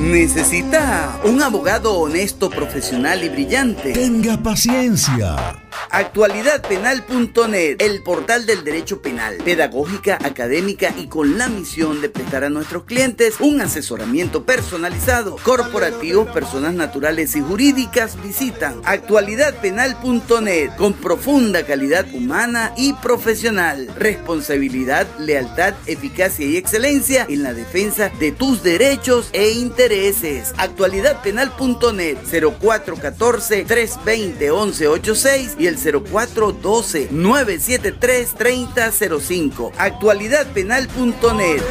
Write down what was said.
¿Necesita un abogado honesto, profesional y brillante? Tenga paciencia. Actualidadpenal.net, el portal del derecho penal, pedagógica, académica y con la misión de prestar a nuestros clientes un asesoramiento personalizado. Corporativos, personas naturales y jurídicas visitan actualidadpenal.net con profunda calidad humana y profesional, responsabilidad, lealtad, eficacia y excelencia en la defensa de tus derechos e intereses. Actualidadpenal.net 0414 320 1186 y el 0412-973-3005. Actualidadpenal.net.